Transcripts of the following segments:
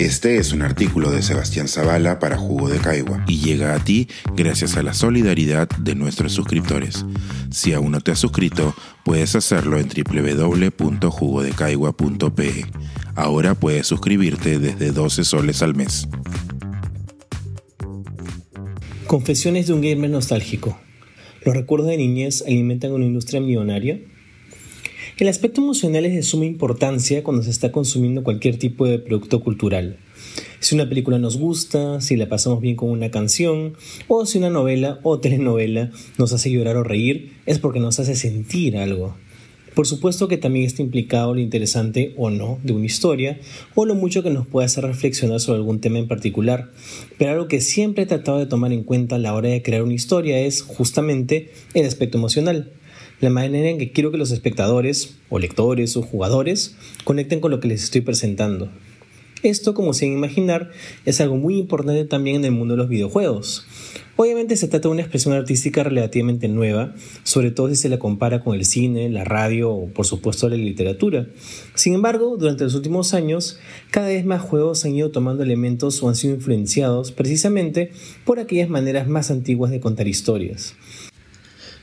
Este es un artículo de Sebastián Zavala para Jugo de Caigua y llega a ti gracias a la solidaridad de nuestros suscriptores. Si aún no te has suscrito, puedes hacerlo en www.jugodecaigua.pe. Ahora puedes suscribirte desde 12 soles al mes. Confesiones de un gamer nostálgico. ¿Los recuerdos de niñez alimentan una industria millonaria? El aspecto emocional es de suma importancia cuando se está consumiendo cualquier tipo de producto cultural. Si una película nos gusta, si la pasamos bien con una canción, o si una novela o telenovela nos hace llorar o reír, es porque nos hace sentir algo. Por supuesto que también está implicado lo interesante o no de una historia, o lo mucho que nos puede hacer reflexionar sobre algún tema en particular, pero algo que siempre he tratado de tomar en cuenta a la hora de crear una historia es justamente el aspecto emocional la manera en que quiero que los espectadores, o lectores, o jugadores, conecten con lo que les estoy presentando. Esto, como se imaginar, es algo muy importante también en el mundo de los videojuegos. Obviamente se trata de una expresión artística relativamente nueva, sobre todo si se la compara con el cine, la radio o por supuesto la literatura. Sin embargo, durante los últimos años, cada vez más juegos han ido tomando elementos o han sido influenciados precisamente por aquellas maneras más antiguas de contar historias.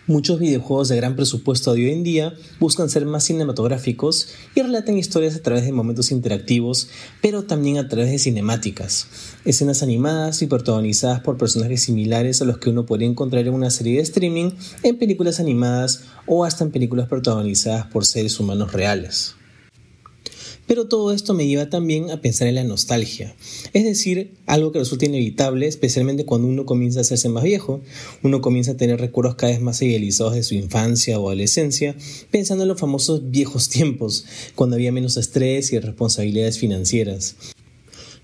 Muchos videojuegos de gran presupuesto de hoy en día buscan ser más cinematográficos y relatan historias a través de momentos interactivos, pero también a través de cinemáticas, escenas animadas y protagonizadas por personajes similares a los que uno podría encontrar en una serie de streaming, en películas animadas o hasta en películas protagonizadas por seres humanos reales. Pero todo esto me lleva también a pensar en la nostalgia, es decir, algo que resulta inevitable, especialmente cuando uno comienza a hacerse más viejo, uno comienza a tener recuerdos cada vez más idealizados de su infancia o adolescencia, pensando en los famosos viejos tiempos, cuando había menos estrés y responsabilidades financieras.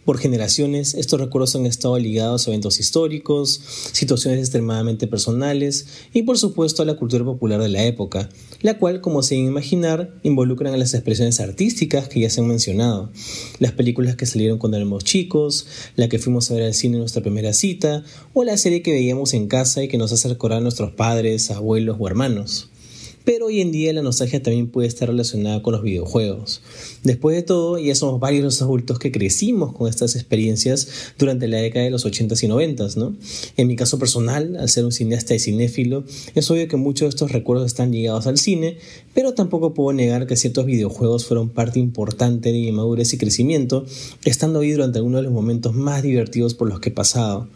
Por generaciones, estos recuerdos han estado ligados a eventos históricos, situaciones extremadamente personales y por supuesto a la cultura popular de la época, la cual, como se imaginar, involucran a las expresiones artísticas que ya se han mencionado, las películas que salieron cuando éramos chicos, la que fuimos a ver al cine en nuestra primera cita, o la serie que veíamos en casa y que nos hace recordar a nuestros padres, abuelos o hermanos. Pero hoy en día la nostalgia también puede estar relacionada con los videojuegos. Después de todo, ya somos varios los adultos que crecimos con estas experiencias durante la década de los 80s y 90s, ¿no? En mi caso personal, al ser un cineasta y cinéfilo, es obvio que muchos de estos recuerdos están ligados al cine, pero tampoco puedo negar que ciertos videojuegos fueron parte importante de mi madurez y crecimiento, estando ahí durante algunos de los momentos más divertidos por los que he pasado.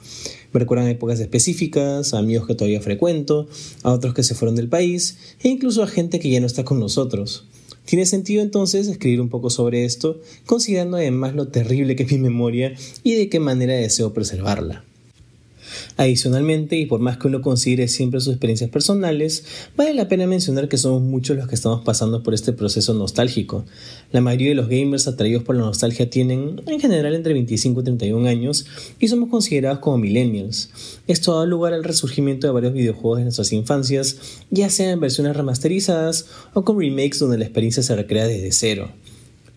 Me recuerdan épocas específicas, a amigos que todavía frecuento, a otros que se fueron del país e incluso a gente que ya no está con nosotros. Tiene sentido entonces escribir un poco sobre esto, considerando además lo terrible que es mi memoria y de qué manera deseo preservarla. Adicionalmente, y por más que uno considere siempre sus experiencias personales, vale la pena mencionar que somos muchos los que estamos pasando por este proceso nostálgico. La mayoría de los gamers atraídos por la nostalgia tienen, en general, entre 25 y 31 años y somos considerados como millennials. Esto ha dado lugar al resurgimiento de varios videojuegos de nuestras infancias, ya sea en versiones remasterizadas o con remakes donde la experiencia se recrea desde cero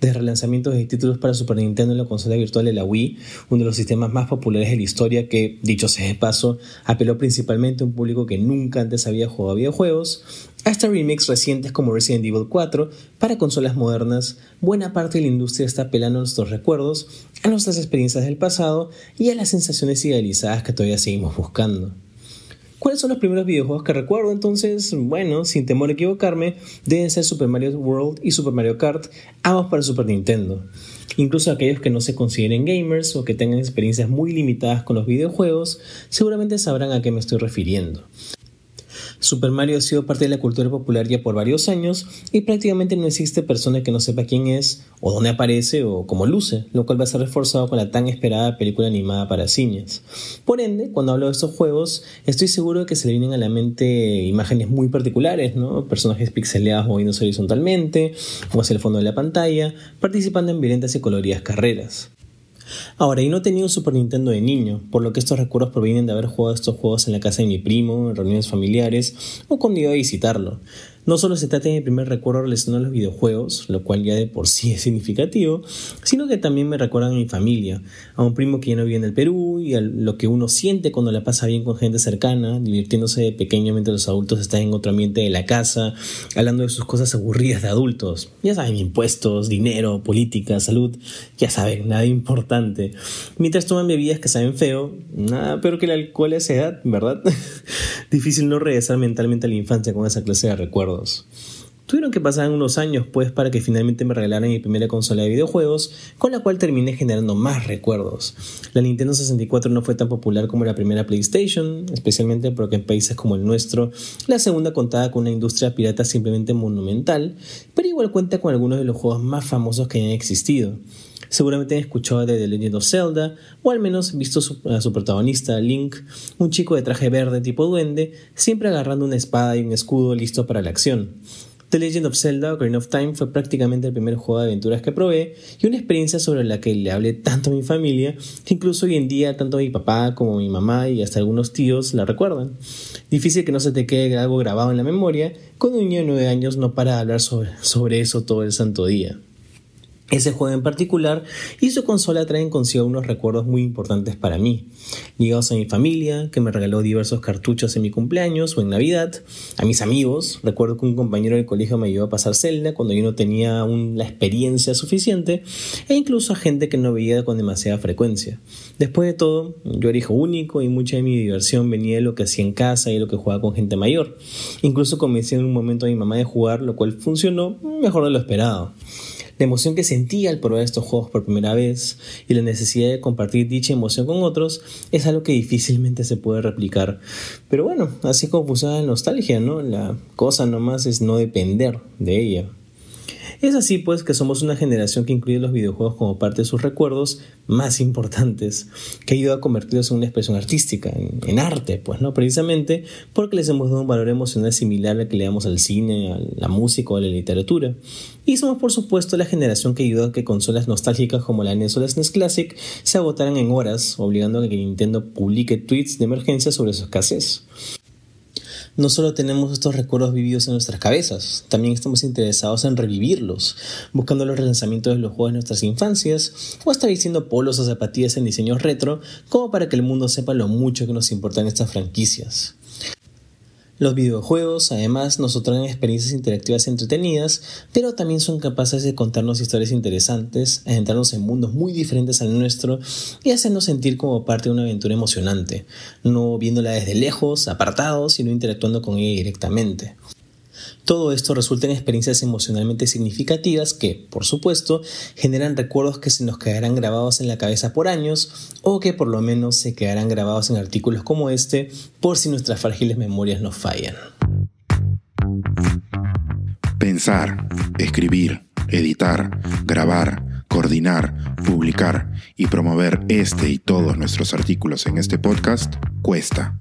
de relanzamientos de títulos para Super Nintendo en la consola virtual de la Wii, uno de los sistemas más populares de la historia que, dicho sea de paso, apeló principalmente a un público que nunca antes había jugado videojuegos, hasta remakes recientes como Resident Evil 4 para consolas modernas, buena parte de la industria está apelando a nuestros recuerdos, a nuestras experiencias del pasado y a las sensaciones idealizadas que todavía seguimos buscando. ¿Cuáles son los primeros videojuegos que recuerdo? Entonces, bueno, sin temor a equivocarme, deben ser Super Mario World y Super Mario Kart, ambos para Super Nintendo. Incluso aquellos que no se consideren gamers o que tengan experiencias muy limitadas con los videojuegos, seguramente sabrán a qué me estoy refiriendo. Super Mario ha sido parte de la cultura popular ya por varios años y prácticamente no existe persona que no sepa quién es, o dónde aparece, o cómo luce, lo cual va a ser reforzado con la tan esperada película animada para cines. Por ende, cuando hablo de estos juegos, estoy seguro de que se le vienen a la mente imágenes muy particulares. Personajes pixeleados moviéndose horizontalmente o hacia el fondo de la pantalla, participando en violentas y coloridas carreras. Ahora, yo no tenía un Super Nintendo de niño, por lo que estos recuerdos provienen de haber jugado estos juegos en la casa de mi primo, en reuniones familiares o cuando iba a visitarlo. No solo se trata de mi primer recuerdo relacionado a los videojuegos, lo cual ya de por sí es significativo, sino que también me recuerdan a mi familia, a un primo que ya no vive en el Perú y a lo que uno siente cuando la pasa bien con gente cercana, divirtiéndose de pequeño mientras los adultos están en otro ambiente de la casa, hablando de sus cosas aburridas de adultos. Ya saben, impuestos, dinero, política, salud, ya saben, nada importante. Mientras toman bebidas que saben feo, nada peor que el alcohol a esa edad, ¿verdad? Difícil no regresar mentalmente a la infancia con esa clase de recuerdos. Tuvieron que pasar unos años pues para que finalmente me regalaran mi primera consola de videojuegos, con la cual terminé generando más recuerdos. La Nintendo 64 no fue tan popular como la primera PlayStation, especialmente porque en países como el nuestro la segunda contaba con una industria pirata simplemente monumental, pero igual cuenta con algunos de los juegos más famosos que hayan existido. Seguramente han escuchado de The Legend of Zelda, o al menos visto a su protagonista, Link, un chico de traje verde tipo duende, siempre agarrando una espada y un escudo listo para la acción. The Legend of Zelda Ocarina of Time fue prácticamente el primer juego de aventuras que probé y una experiencia sobre la que le hablé tanto a mi familia que incluso hoy en día tanto mi papá como mi mamá y hasta algunos tíos la recuerdan. Difícil que no se te quede algo grabado en la memoria cuando un niño de 9 años no para de hablar sobre, sobre eso todo el santo día. Ese juego en particular y su consola traen consigo unos recuerdos muy importantes para mí, ligados a mi familia, que me regaló diversos cartuchos en mi cumpleaños o en Navidad, a mis amigos, recuerdo que un compañero del colegio me ayudó a pasar celda cuando yo no tenía aún la experiencia suficiente, e incluso a gente que no veía con demasiada frecuencia. Después de todo, yo era hijo único y mucha de mi diversión venía de lo que hacía en casa y lo que jugaba con gente mayor. Incluso convencí en un momento a mi mamá de jugar, lo cual funcionó mejor de lo esperado. La emoción que sentía al probar estos juegos por primera vez y la necesidad de compartir dicha emoción con otros es algo que difícilmente se puede replicar. Pero bueno, así como funciona la nostalgia, ¿no? La cosa nomás es no depender de ella. Es así pues que somos una generación que incluye los videojuegos como parte de sus recuerdos más importantes, que ayuda a convertirlos en una expresión artística, en, arte, pues, ¿no? Precisamente porque les hemos dado un valor emocional similar al que le damos al cine, a la música o a la literatura. Y somos por supuesto la generación que ayudó a que consolas nostálgicas como la NES o la SNES Classic se agotaran en horas, obligando a que Nintendo publique tweets de emergencia sobre su escasez no solo tenemos estos recuerdos vividos en nuestras cabezas, también estamos interesados en revivirlos, buscando los relanzamientos de los juegos de nuestras infancias o hasta diciendo polos o zapatillas en diseños retro, como para que el mundo sepa lo mucho que nos importan estas franquicias. Los videojuegos además nos otorgan experiencias interactivas entretenidas, pero también son capaces de contarnos historias interesantes, adentrarnos en mundos muy diferentes al nuestro y hacernos sentir como parte de una aventura emocionante, no viéndola desde lejos, apartados, sino interactuando con ella directamente. Todo esto resulta en experiencias emocionalmente significativas que, por supuesto, generan recuerdos que se nos quedarán grabados en la cabeza por años o que por lo menos se quedarán grabados en artículos como este por si nuestras frágiles memorias nos fallan. Pensar, escribir, editar, grabar, coordinar, publicar y promover este y todos nuestros artículos en este podcast cuesta